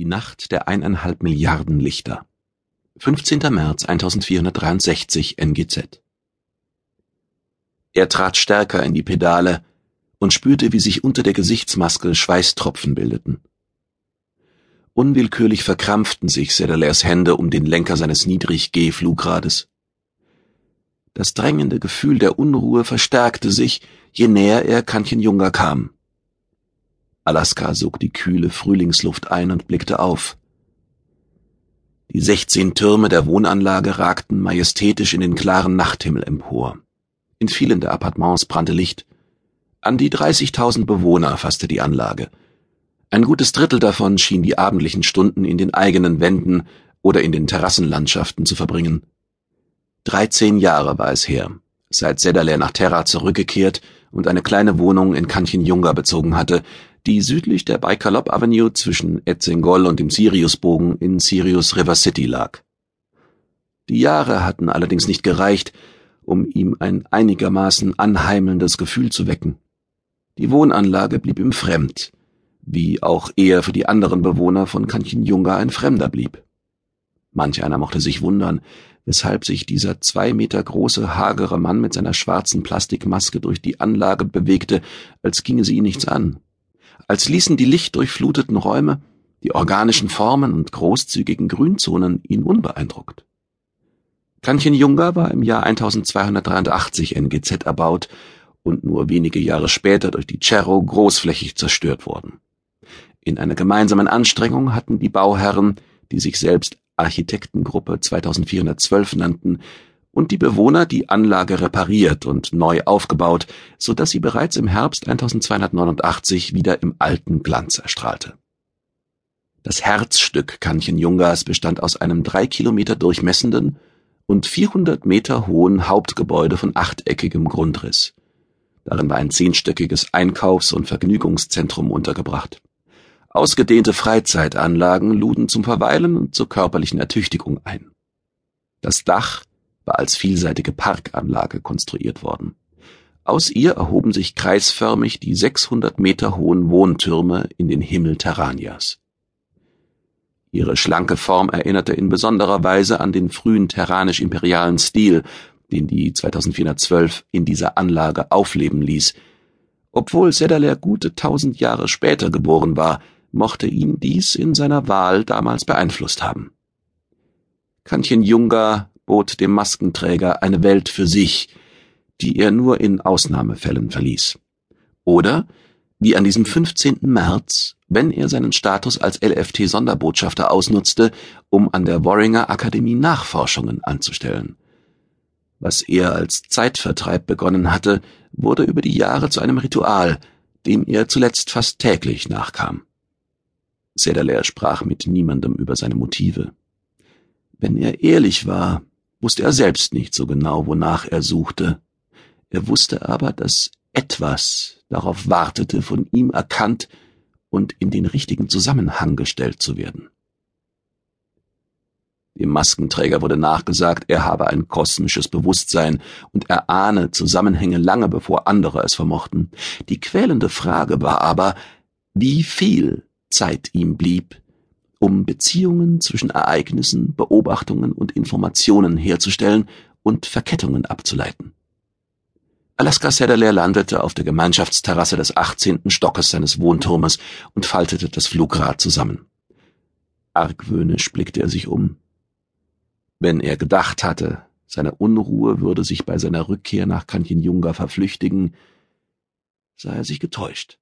Die Nacht der eineinhalb Milliarden Lichter. 15. März 1463 NGZ. Er trat stärker in die Pedale und spürte, wie sich unter der Gesichtsmaske Schweißtropfen bildeten. Unwillkürlich verkrampften sich Sedalers Hände um den Lenker seines Niedrig-G-Flugrades. Das drängende Gefühl der Unruhe verstärkte sich, je näher er Kanchenjunga kam. Alaska sog die kühle Frühlingsluft ein und blickte auf. Die sechzehn Türme der Wohnanlage ragten majestätisch in den klaren Nachthimmel empor. In vielen der Appartements brannte Licht. An die 30.000 Bewohner fasste die Anlage. Ein gutes Drittel davon schien die abendlichen Stunden in den eigenen Wänden oder in den Terrassenlandschaften zu verbringen. Dreizehn Jahre war es her, seit Sedale nach Terra zurückgekehrt und eine kleine Wohnung in Kanchenjunga bezogen hatte, die südlich der Baikalop Avenue zwischen Etzengol und dem Siriusbogen in Sirius River City lag. Die Jahre hatten allerdings nicht gereicht, um ihm ein einigermaßen anheimelndes Gefühl zu wecken. Die Wohnanlage blieb ihm fremd, wie auch er für die anderen Bewohner von Kanchenjunga ein Fremder blieb. Manch einer mochte sich wundern, weshalb sich dieser zwei Meter große, hagere Mann mit seiner schwarzen Plastikmaske durch die Anlage bewegte, als ginge sie ihn nichts an als ließen die lichtdurchfluteten Räume, die organischen Formen und großzügigen Grünzonen ihn unbeeindruckt. Kanchenjunga war im Jahr 1283 NGZ erbaut und nur wenige Jahre später durch die Cerro großflächig zerstört worden. In einer gemeinsamen Anstrengung hatten die Bauherren, die sich selbst Architektengruppe 2412 nannten, und die Bewohner die Anlage repariert und neu aufgebaut, so dass sie bereits im Herbst 1289 wieder im alten Glanz erstrahlte. Das Herzstück Kanchenjungas bestand aus einem drei Kilometer durchmessenden und 400 Meter hohen Hauptgebäude von achteckigem Grundriss. Darin war ein zehnstöckiges Einkaufs- und Vergnügungszentrum untergebracht. Ausgedehnte Freizeitanlagen luden zum Verweilen und zur körperlichen Ertüchtigung ein. Das Dach war als vielseitige Parkanlage konstruiert worden. Aus ihr erhoben sich kreisförmig die 600 Meter hohen Wohntürme in den Himmel Terranias. Ihre schlanke Form erinnerte in besonderer Weise an den frühen terranisch-imperialen Stil, den die 2412 in dieser Anlage aufleben ließ. Obwohl Sedaler gute tausend Jahre später geboren war, mochte ihn dies in seiner Wahl damals beeinflusst haben. Kanchenjunga bot dem Maskenträger eine Welt für sich, die er nur in Ausnahmefällen verließ. Oder, wie an diesem 15. März, wenn er seinen Status als LFT-Sonderbotschafter ausnutzte, um an der Warringer Akademie Nachforschungen anzustellen. Was er als Zeitvertreib begonnen hatte, wurde über die Jahre zu einem Ritual, dem er zuletzt fast täglich nachkam. Sedalair sprach mit niemandem über seine Motive. Wenn er ehrlich war, wusste er selbst nicht so genau, wonach er suchte. Er wusste aber, dass etwas darauf wartete, von ihm erkannt und in den richtigen Zusammenhang gestellt zu werden. Dem Maskenträger wurde nachgesagt, er habe ein kosmisches Bewusstsein und er ahne Zusammenhänge lange bevor andere es vermochten. Die quälende Frage war aber, wie viel Zeit ihm blieb, um Beziehungen zwischen Ereignissen, Beobachtungen und Informationen herzustellen und Verkettungen abzuleiten. Alaska Seddaler landete auf der Gemeinschaftsterrasse des 18. Stockes seines Wohnturmes und faltete das Flugrad zusammen. Argwöhnisch blickte er sich um. Wenn er gedacht hatte, seine Unruhe würde sich bei seiner Rückkehr nach Kanchenjunga verflüchtigen, sah er sich getäuscht.